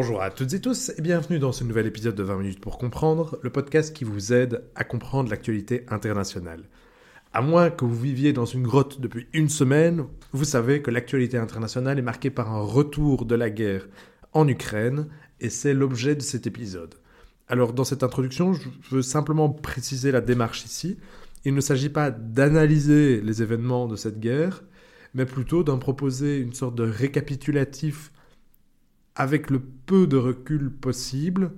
Bonjour à toutes et tous et bienvenue dans ce nouvel épisode de 20 minutes pour comprendre, le podcast qui vous aide à comprendre l'actualité internationale. À moins que vous viviez dans une grotte depuis une semaine, vous savez que l'actualité internationale est marquée par un retour de la guerre en Ukraine et c'est l'objet de cet épisode. Alors dans cette introduction, je veux simplement préciser la démarche ici. Il ne s'agit pas d'analyser les événements de cette guerre, mais plutôt d'en proposer une sorte de récapitulatif avec le peu de recul possible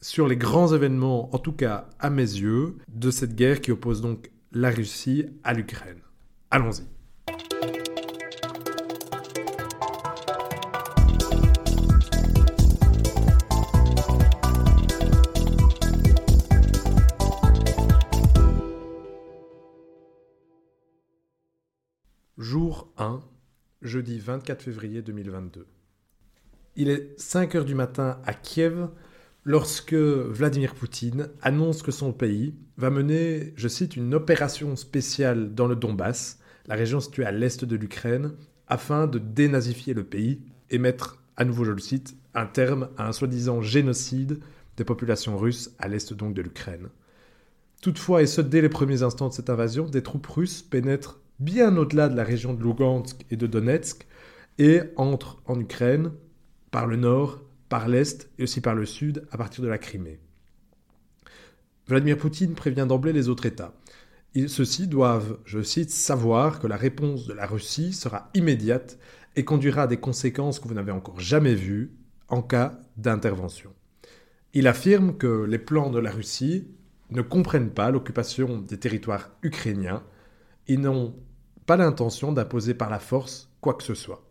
sur les grands événements, en tout cas à mes yeux, de cette guerre qui oppose donc la Russie à l'Ukraine. Allons-y. Jour 1, jeudi 24 février 2022. Il est 5 heures du matin à Kiev lorsque Vladimir Poutine annonce que son pays va mener, je cite, une opération spéciale dans le Donbass, la région située à l'est de l'Ukraine, afin de dénazifier le pays et mettre, à nouveau je le cite, un terme à un soi-disant génocide des populations russes à l'est donc de l'Ukraine. Toutefois, et ce dès les premiers instants de cette invasion, des troupes russes pénètrent bien au-delà de la région de Lugansk et de Donetsk et entrent en Ukraine par le nord, par l'est et aussi par le sud à partir de la Crimée. Vladimir Poutine prévient d'emblée les autres États. Ceux-ci doivent, je cite, savoir que la réponse de la Russie sera immédiate et conduira à des conséquences que vous n'avez encore jamais vues en cas d'intervention. Il affirme que les plans de la Russie ne comprennent pas l'occupation des territoires ukrainiens et n'ont pas l'intention d'imposer par la force quoi que ce soit.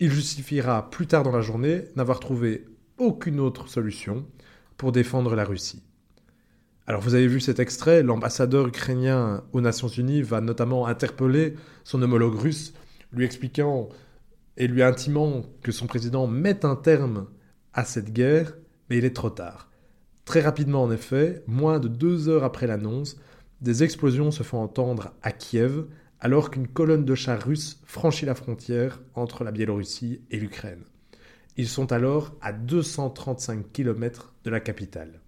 Il justifiera plus tard dans la journée n'avoir trouvé aucune autre solution pour défendre la Russie. Alors vous avez vu cet extrait, l'ambassadeur ukrainien aux Nations Unies va notamment interpeller son homologue russe, lui expliquant et lui intimant que son président mette un terme à cette guerre, mais il est trop tard. Très rapidement en effet, moins de deux heures après l'annonce, des explosions se font entendre à Kiev, alors qu'une colonne de chars russes franchit la frontière entre la Biélorussie et l'Ukraine. Ils sont alors à 235 km de la capitale.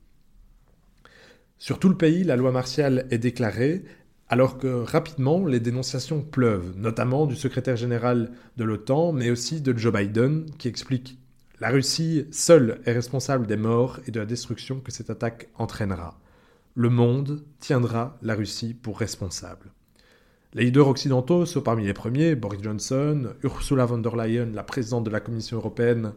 Sur tout le pays, la loi martiale est déclarée, alors que rapidement les dénonciations pleuvent, notamment du secrétaire général de l'OTAN, mais aussi de Joe Biden, qui explique La Russie seule est responsable des morts et de la destruction que cette attaque entraînera. Le monde tiendra la Russie pour responsable. Les leaders occidentaux sont parmi les premiers, Boris Johnson, Ursula von der Leyen, la présidente de la Commission européenne,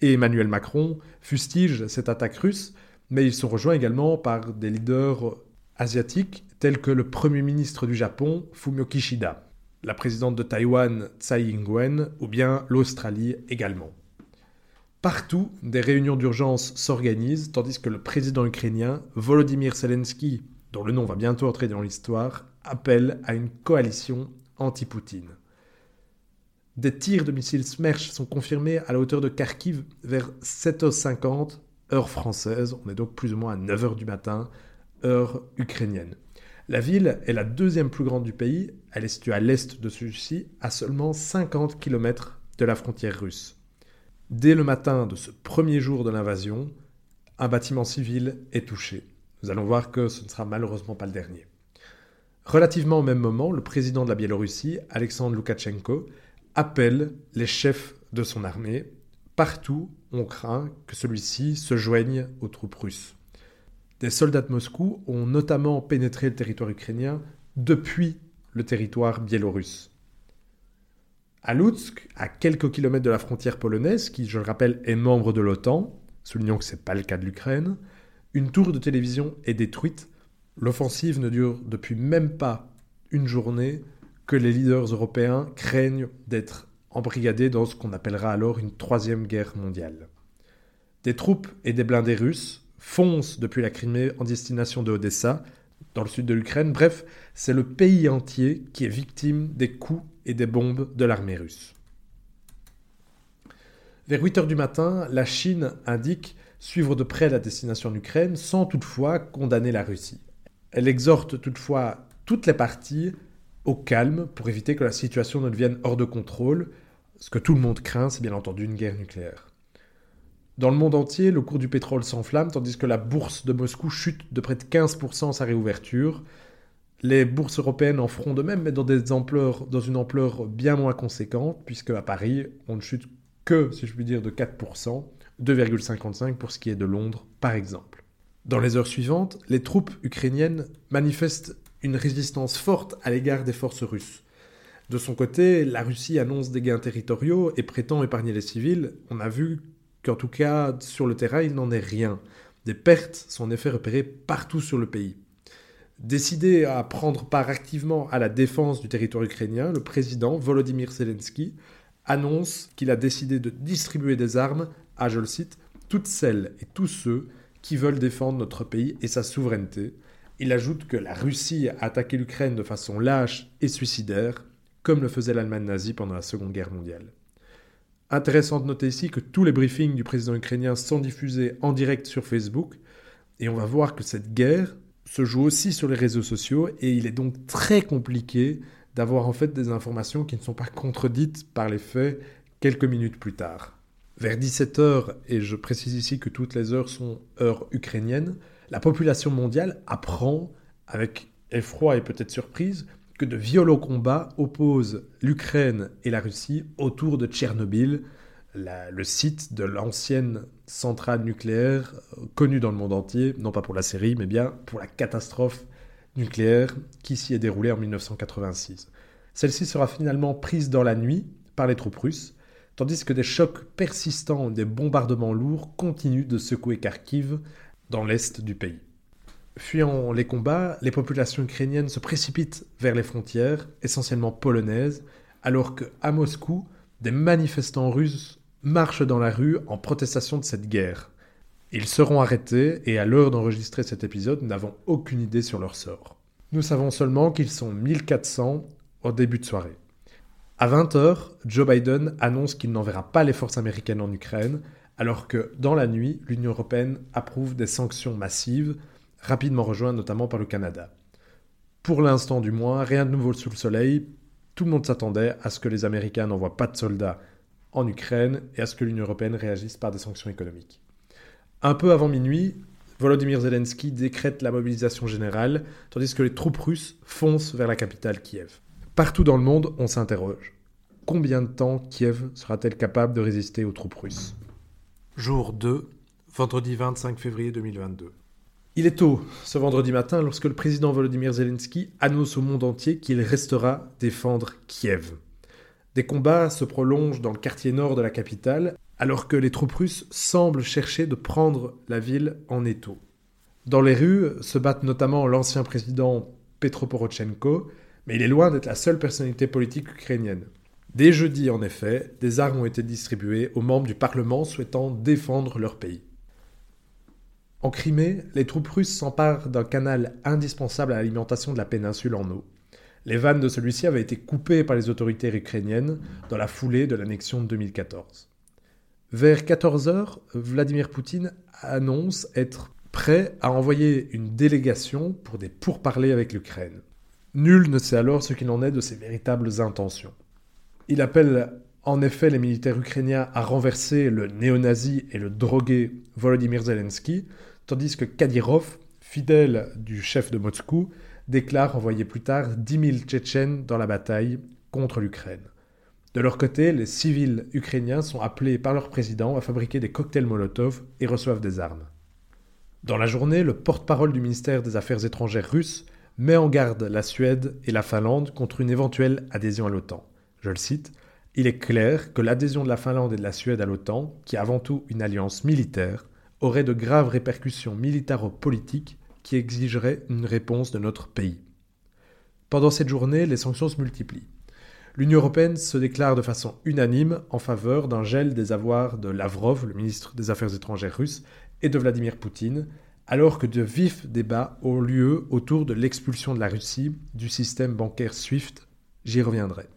et Emmanuel Macron fustigent cette attaque russe, mais ils sont rejoints également par des leaders asiatiques tels que le Premier ministre du Japon, Fumio Kishida, la présidente de Taïwan, Tsai Ing-wen, ou bien l'Australie également. Partout, des réunions d'urgence s'organisent, tandis que le président ukrainien, Volodymyr Zelensky, dont le nom va bientôt entrer dans l'histoire, appelle à une coalition anti-Poutine. Des tirs de missiles Smerch sont confirmés à la hauteur de Kharkiv vers 7h50, heure française. On est donc plus ou moins à 9h du matin, heure ukrainienne. La ville est la deuxième plus grande du pays. Elle est située à l'est de celui-ci, à seulement 50 km de la frontière russe. Dès le matin de ce premier jour de l'invasion, un bâtiment civil est touché. Nous allons voir que ce ne sera malheureusement pas le dernier. Relativement au même moment, le président de la Biélorussie, Alexandre Loukachenko, appelle les chefs de son armée. Partout, on craint que celui-ci se joigne aux troupes russes. Des soldats de Moscou ont notamment pénétré le territoire ukrainien depuis le territoire biélorusse. À Lutsk, à quelques kilomètres de la frontière polonaise, qui, je le rappelle, est membre de l'OTAN, soulignons que ce n'est pas le cas de l'Ukraine, une tour de télévision est détruite L'offensive ne dure depuis même pas une journée que les leaders européens craignent d'être embrigadés dans ce qu'on appellera alors une troisième guerre mondiale. Des troupes et des blindés russes foncent depuis la Crimée en destination de Odessa, dans le sud de l'Ukraine. Bref, c'est le pays entier qui est victime des coups et des bombes de l'armée russe. Vers 8 heures du matin, la Chine indique suivre de près la destination d'Ukraine sans toutefois condamner la Russie. Elle exhorte toutefois toutes les parties au calme pour éviter que la situation ne devienne hors de contrôle. Ce que tout le monde craint, c'est bien entendu une guerre nucléaire. Dans le monde entier, le cours du pétrole s'enflamme tandis que la bourse de Moscou chute de près de 15% à sa réouverture. Les bourses européennes en feront de même, mais dans, dans une ampleur bien moins conséquente, puisque à Paris, on ne chute que, si je puis dire, de 4%, 2,55% pour ce qui est de Londres, par exemple. Dans les heures suivantes, les troupes ukrainiennes manifestent une résistance forte à l'égard des forces russes. De son côté, la Russie annonce des gains territoriaux et prétend épargner les civils. On a vu qu'en tout cas, sur le terrain, il n'en est rien. Des pertes sont en effet repérées partout sur le pays. Décidé à prendre part activement à la défense du territoire ukrainien, le président Volodymyr Zelensky annonce qu'il a décidé de distribuer des armes à, je le cite, toutes celles et tous ceux qui veulent défendre notre pays et sa souveraineté. Il ajoute que la Russie a attaqué l'Ukraine de façon lâche et suicidaire, comme le faisait l'Allemagne nazie pendant la Seconde Guerre mondiale. Intéressant de noter ici que tous les briefings du président ukrainien sont diffusés en direct sur Facebook, et on va voir que cette guerre se joue aussi sur les réseaux sociaux, et il est donc très compliqué d'avoir en fait des informations qui ne sont pas contredites par les faits quelques minutes plus tard. Vers 17h, et je précise ici que toutes les heures sont heures ukrainiennes, la population mondiale apprend, avec effroi et peut-être surprise, que de violents combats opposent l'Ukraine et la Russie autour de Tchernobyl, le site de l'ancienne centrale nucléaire connue dans le monde entier, non pas pour la série, mais bien pour la catastrophe nucléaire qui s'y est déroulée en 1986. Celle-ci sera finalement prise dans la nuit par les troupes russes, tandis que des chocs persistants, des bombardements lourds continuent de secouer Kharkiv dans l'est du pays. Fuyant les combats, les populations ukrainiennes se précipitent vers les frontières, essentiellement polonaises, alors qu'à Moscou, des manifestants russes marchent dans la rue en protestation de cette guerre. Ils seront arrêtés et à l'heure d'enregistrer cet épisode, nous n'avons aucune idée sur leur sort. Nous savons seulement qu'ils sont 1400 au début de soirée. À 20h, Joe Biden annonce qu'il n'enverra pas les forces américaines en Ukraine, alors que dans la nuit, l'Union européenne approuve des sanctions massives rapidement rejoint notamment par le Canada. Pour l'instant du moins, rien de nouveau sous le soleil, tout le monde s'attendait à ce que les Américains n'envoient pas de soldats en Ukraine et à ce que l'Union européenne réagisse par des sanctions économiques. Un peu avant minuit, Volodymyr Zelensky décrète la mobilisation générale, tandis que les troupes russes foncent vers la capitale Kiev. Partout dans le monde, on s'interroge. Combien de temps Kiev sera-t-elle capable de résister aux troupes russes? Jour 2, vendredi 25 février 2022. Il est tôt ce vendredi matin lorsque le président Volodymyr Zelensky annonce au monde entier qu'il restera défendre Kiev. Des combats se prolongent dans le quartier nord de la capitale alors que les troupes russes semblent chercher de prendre la ville en étau. Dans les rues se battent notamment l'ancien président Petro Poroshenko, mais il est loin d'être la seule personnalité politique ukrainienne. Dès jeudi, en effet, des armes ont été distribuées aux membres du Parlement souhaitant défendre leur pays. En Crimée, les troupes russes s'emparent d'un canal indispensable à l'alimentation de la péninsule en eau. Les vannes de celui-ci avaient été coupées par les autorités ukrainiennes dans la foulée de l'annexion de 2014. Vers 14h, Vladimir Poutine annonce être prêt à envoyer une délégation pour des pourparlers avec l'Ukraine. Nul ne sait alors ce qu'il en est de ses véritables intentions. Il appelle en effet les militaires ukrainiens à renverser le néo-nazi et le drogué Volodymyr Zelensky, tandis que Kadyrov, fidèle du chef de Moscou, déclare envoyer plus tard 10 000 Tchétchènes dans la bataille contre l'Ukraine. De leur côté, les civils ukrainiens sont appelés par leur président à fabriquer des cocktails Molotov et reçoivent des armes. Dans la journée, le porte-parole du ministère des Affaires étrangères russe met en garde la Suède et la Finlande contre une éventuelle adhésion à l'OTAN. Je le cite il est clair que l'adhésion de la Finlande et de la Suède à l'OTAN, qui est avant tout une alliance militaire, aurait de graves répercussions militaro-politiques qui exigeraient une réponse de notre pays. Pendant cette journée, les sanctions se multiplient. L'Union européenne se déclare de façon unanime en faveur d'un gel des avoirs de Lavrov, le ministre des Affaires étrangères russe, et de Vladimir Poutine, alors que de vifs débats ont lieu autour de l'expulsion de la Russie du système bancaire SWIFT. J'y reviendrai.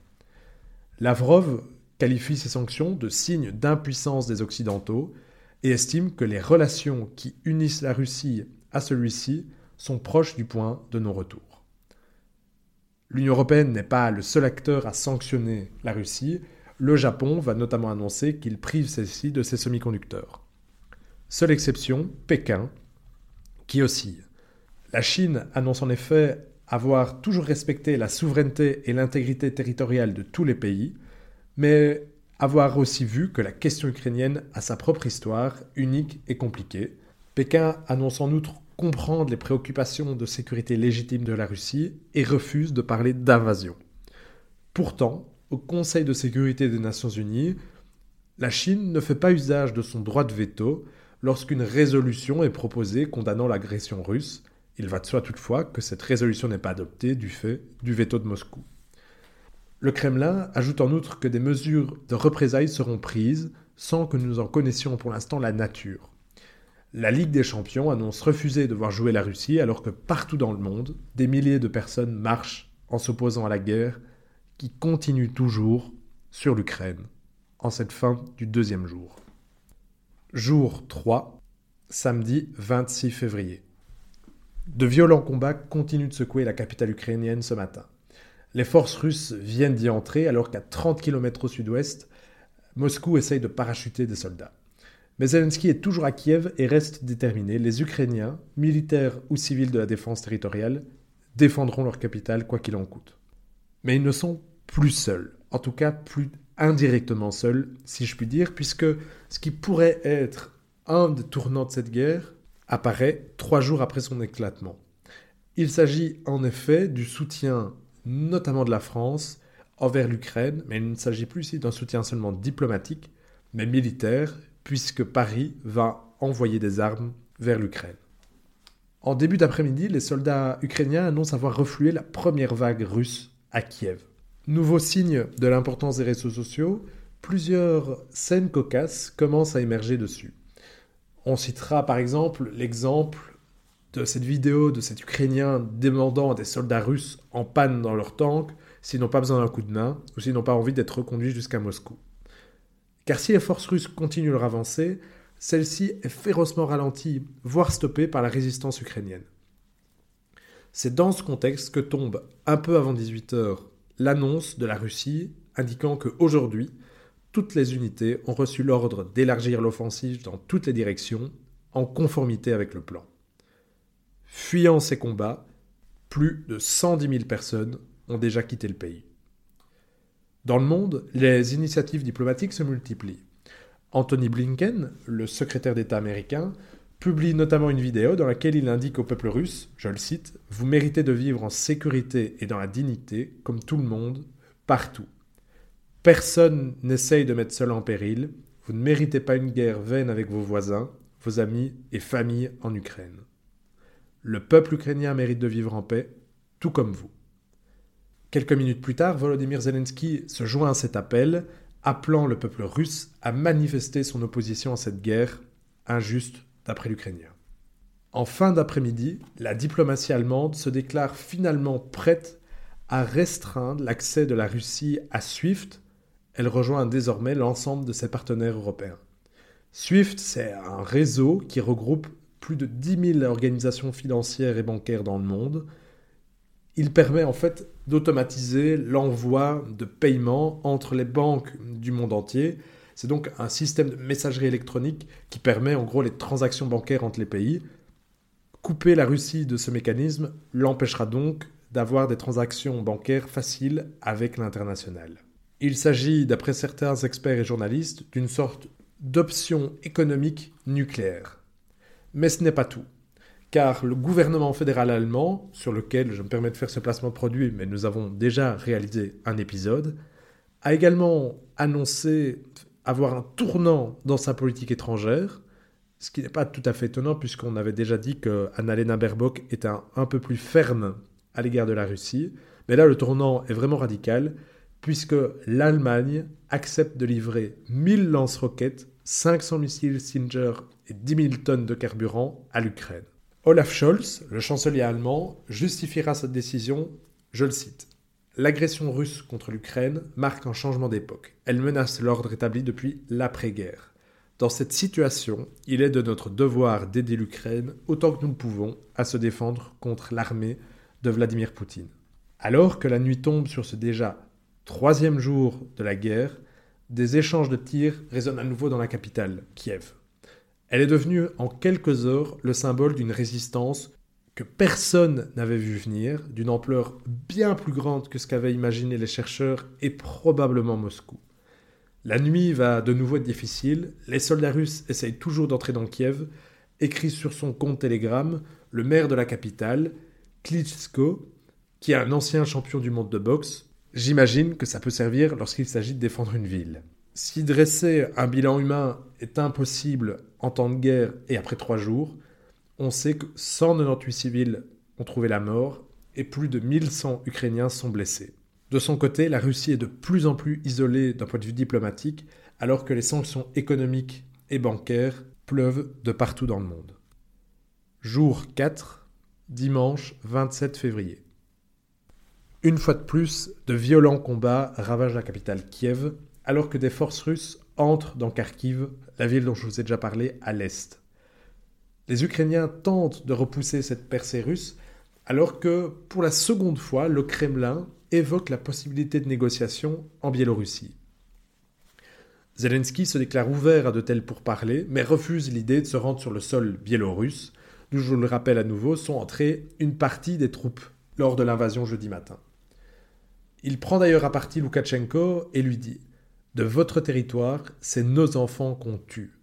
Lavrov qualifie ces sanctions de signes d'impuissance des Occidentaux et estime que les relations qui unissent la Russie à celui-ci sont proches du point de non-retour. L'Union européenne n'est pas le seul acteur à sanctionner la Russie. Le Japon va notamment annoncer qu'il prive celle-ci de ses semi-conducteurs. Seule exception, Pékin, qui oscille. La Chine annonce en effet avoir toujours respecté la souveraineté et l'intégrité territoriale de tous les pays, mais avoir aussi vu que la question ukrainienne a sa propre histoire, unique et compliquée. Pékin annonce en outre comprendre les préoccupations de sécurité légitimes de la Russie et refuse de parler d'invasion. Pourtant, au Conseil de sécurité des Nations Unies, la Chine ne fait pas usage de son droit de veto lorsqu'une résolution est proposée condamnant l'agression russe. Il va de soi toutefois que cette résolution n'est pas adoptée du fait du veto de Moscou. Le Kremlin ajoute en outre que des mesures de représailles seront prises sans que nous en connaissions pour l'instant la nature. La Ligue des champions annonce refuser de voir jouer la Russie alors que partout dans le monde, des milliers de personnes marchent en s'opposant à la guerre qui continue toujours sur l'Ukraine en cette fin du deuxième jour. Jour 3, samedi 26 février. De violents combats continuent de secouer la capitale ukrainienne ce matin. Les forces russes viennent d'y entrer alors qu'à 30 km au sud-ouest, Moscou essaye de parachuter des soldats. Mais Zelensky est toujours à Kiev et reste déterminé. Les Ukrainiens, militaires ou civils de la défense territoriale, défendront leur capitale quoi qu'il en coûte. Mais ils ne sont plus seuls, en tout cas plus indirectement seuls, si je puis dire, puisque ce qui pourrait être un des tournants de cette guerre apparaît trois jours après son éclatement. Il s'agit en effet du soutien notamment de la France envers l'Ukraine, mais il ne s'agit plus ici d'un soutien seulement diplomatique, mais militaire, puisque Paris va envoyer des armes vers l'Ukraine. En début d'après-midi, les soldats ukrainiens annoncent avoir reflué la première vague russe à Kiev. Nouveau signe de l'importance des réseaux sociaux, plusieurs scènes cocasses commencent à émerger dessus. On citera par exemple l'exemple de cette vidéo de cet Ukrainien demandant à des soldats russes en panne dans leur tank s'ils n'ont pas besoin d'un coup de main ou s'ils n'ont pas envie d'être reconduits jusqu'à Moscou. Car si les forces russes continuent leur avancée, celle-ci est férocement ralentie, voire stoppée par la résistance ukrainienne. C'est dans ce contexte que tombe, un peu avant 18h, l'annonce de la Russie indiquant qu'aujourd'hui, toutes les unités ont reçu l'ordre d'élargir l'offensive dans toutes les directions, en conformité avec le plan. Fuyant ces combats, plus de 110 000 personnes ont déjà quitté le pays. Dans le monde, les initiatives diplomatiques se multiplient. Anthony Blinken, le secrétaire d'État américain, publie notamment une vidéo dans laquelle il indique au peuple russe, je le cite, Vous méritez de vivre en sécurité et dans la dignité, comme tout le monde, partout. Personne n'essaye de mettre seul en péril, vous ne méritez pas une guerre vaine avec vos voisins, vos amis et familles en Ukraine. Le peuple ukrainien mérite de vivre en paix, tout comme vous. Quelques minutes plus tard, Volodymyr Zelensky se joint à cet appel, appelant le peuple russe à manifester son opposition à cette guerre injuste d'après l'Ukrainien. En fin d'après-midi, la diplomatie allemande se déclare finalement prête à restreindre l'accès de la Russie à SWIFT. Elle rejoint désormais l'ensemble de ses partenaires européens. SWIFT, c'est un réseau qui regroupe plus de 10 000 organisations financières et bancaires dans le monde, il permet en fait d'automatiser l'envoi de paiements entre les banques du monde entier. C'est donc un système de messagerie électronique qui permet en gros les transactions bancaires entre les pays. Couper la Russie de ce mécanisme l'empêchera donc d'avoir des transactions bancaires faciles avec l'international. Il s'agit, d'après certains experts et journalistes, d'une sorte d'option économique nucléaire. Mais ce n'est pas tout car le gouvernement fédéral allemand, sur lequel je me permets de faire ce placement de produit, mais nous avons déjà réalisé un épisode, a également annoncé avoir un tournant dans sa politique étrangère, ce qui n'est pas tout à fait étonnant puisqu'on avait déjà dit que Annalena Baerbock était un, peu plus ferme à l'égard de la Russie. Mais là, le tournant est vraiment radical puisque l'Allemagne accepte de livrer 1000 lance-roquettes, 500 missiles Singer et 10 000 tonnes de carburant à l'Ukraine. Olaf Scholz, le chancelier allemand, justifiera cette décision, je le cite. L'agression russe contre l'Ukraine marque un changement d'époque. Elle menace l'ordre établi depuis l'après-guerre. Dans cette situation, il est de notre devoir d'aider l'Ukraine autant que nous le pouvons à se défendre contre l'armée de Vladimir Poutine. Alors que la nuit tombe sur ce déjà troisième jour de la guerre, des échanges de tirs résonnent à nouveau dans la capitale, Kiev. Elle est devenue en quelques heures le symbole d'une résistance que personne n'avait vu venir, d'une ampleur bien plus grande que ce qu'avaient imaginé les chercheurs et probablement Moscou. La nuit va de nouveau être difficile, les soldats russes essayent toujours d'entrer dans Kiev, écrit sur son compte Telegram le maire de la capitale, Klitschko, qui est un ancien champion du monde de boxe. J'imagine que ça peut servir lorsqu'il s'agit de défendre une ville. Si dresser un bilan humain est impossible en temps de guerre et après trois jours, on sait que 198 civils ont trouvé la mort et plus de 1100 Ukrainiens sont blessés. De son côté, la Russie est de plus en plus isolée d'un point de vue diplomatique, alors que les sanctions économiques et bancaires pleuvent de partout dans le monde. Jour 4, dimanche 27 février. Une fois de plus, de violents combats ravagent la capitale Kiev, alors que des forces russes entrent dans Kharkiv, la ville dont je vous ai déjà parlé, à l'est. Les Ukrainiens tentent de repousser cette percée russe, alors que, pour la seconde fois, le Kremlin évoque la possibilité de négociation en Biélorussie. Zelensky se déclare ouvert à de tels pourparlers, mais refuse l'idée de se rendre sur le sol biélorusse, d'où je le rappelle à nouveau, sont entrées une partie des troupes lors de l'invasion jeudi matin. Il prend d'ailleurs à partie Loukachenko et lui dit De votre territoire, c'est nos enfants qu'on tue.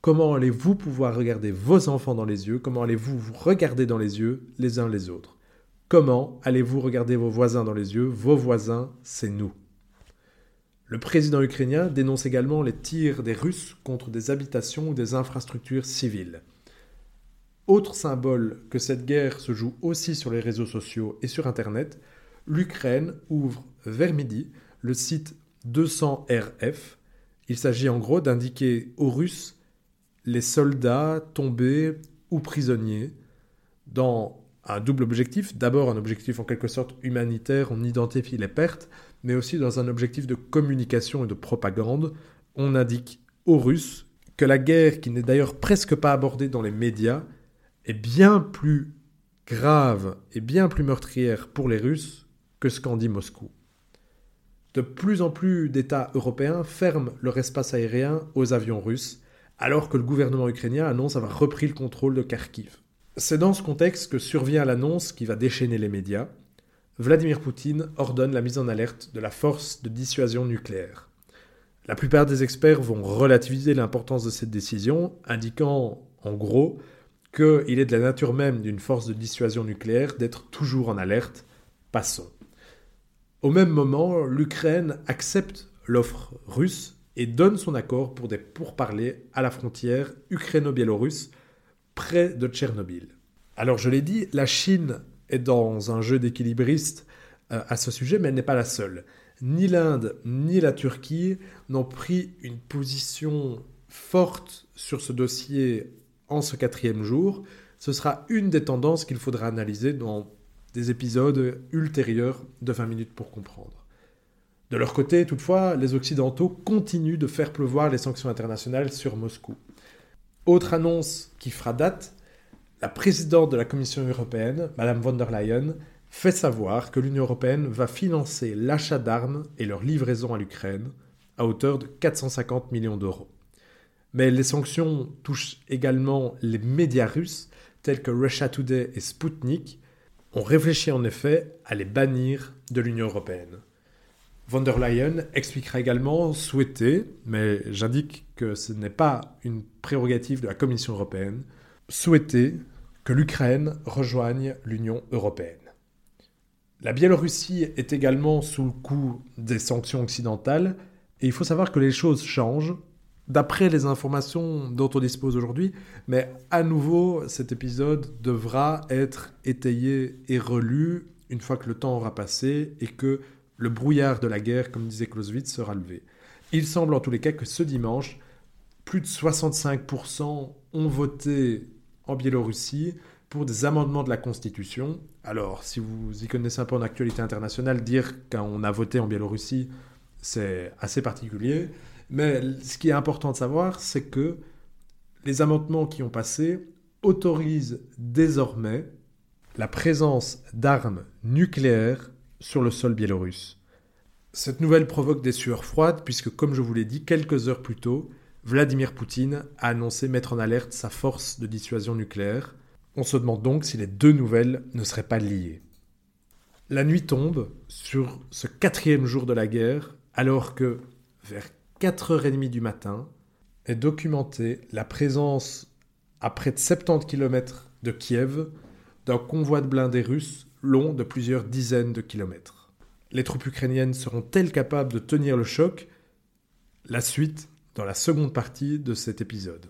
Comment allez-vous pouvoir regarder vos enfants dans les yeux? Comment allez-vous vous regarder dans les yeux les uns les autres? Comment allez-vous regarder vos voisins dans les yeux? Vos voisins, c'est nous. Le président ukrainien dénonce également les tirs des Russes contre des habitations ou des infrastructures civiles. Autre symbole que cette guerre se joue aussi sur les réseaux sociaux et sur Internet, l'Ukraine ouvre vers midi le site 200RF. Il s'agit en gros d'indiquer aux Russes les soldats tombés ou prisonniers dans un double objectif. D'abord un objectif en quelque sorte humanitaire, on identifie les pertes, mais aussi dans un objectif de communication et de propagande. On indique aux Russes que la guerre, qui n'est d'ailleurs presque pas abordée dans les médias, est bien plus grave et bien plus meurtrière pour les Russes que ce qu'en dit Moscou. De plus en plus d'États européens ferment leur espace aérien aux avions russes, alors que le gouvernement ukrainien annonce avoir repris le contrôle de Kharkiv. C'est dans ce contexte que survient l'annonce qui va déchaîner les médias. Vladimir Poutine ordonne la mise en alerte de la force de dissuasion nucléaire. La plupart des experts vont relativiser l'importance de cette décision, indiquant en gros qu'il est de la nature même d'une force de dissuasion nucléaire d'être toujours en alerte. Passons. Au même moment, l'Ukraine accepte l'offre russe et donne son accord pour des pourparlers à la frontière ukraino-biélorusse près de Tchernobyl. Alors je l'ai dit, la Chine est dans un jeu d'équilibriste euh, à ce sujet, mais elle n'est pas la seule. Ni l'Inde ni la Turquie n'ont pris une position forte sur ce dossier en ce quatrième jour, ce sera une des tendances qu'il faudra analyser dans des épisodes ultérieurs de 20 minutes pour comprendre. De leur côté, toutefois, les Occidentaux continuent de faire pleuvoir les sanctions internationales sur Moscou. Autre annonce qui fera date, la présidente de la Commission européenne, Madame von der Leyen, fait savoir que l'Union européenne va financer l'achat d'armes et leur livraison à l'Ukraine à hauteur de 450 millions d'euros. Mais les sanctions touchent également les médias russes tels que Russia Today et Sputnik. On réfléchit en effet à les bannir de l'Union européenne. Von der Leyen expliquera également souhaiter, mais j'indique que ce n'est pas une prérogative de la Commission européenne, souhaiter que l'Ukraine rejoigne l'Union européenne. La Biélorussie est également sous le coup des sanctions occidentales, et il faut savoir que les choses changent d'après les informations dont on dispose aujourd'hui, mais à nouveau, cet épisode devra être étayé et relu une fois que le temps aura passé et que le brouillard de la guerre, comme disait Clausewitz, sera levé. Il semble en tous les cas que ce dimanche, plus de 65% ont voté en Biélorussie pour des amendements de la Constitution. Alors, si vous y connaissez un peu en actualité internationale, dire qu'on a voté en Biélorussie, c'est assez particulier. Mais ce qui est important de savoir, c'est que les amendements qui ont passé autorisent désormais la présence d'armes nucléaires sur le sol biélorusse. Cette nouvelle provoque des sueurs froides puisque, comme je vous l'ai dit quelques heures plus tôt, Vladimir Poutine a annoncé mettre en alerte sa force de dissuasion nucléaire. On se demande donc si les deux nouvelles ne seraient pas liées. La nuit tombe sur ce quatrième jour de la guerre, alors que, vers 4h30 du matin, est documentée la présence à près de 70 km de Kiev d'un convoi de blindés russes long de plusieurs dizaines de kilomètres. Les troupes ukrainiennes seront-elles capables de tenir le choc? La suite dans la seconde partie de cet épisode.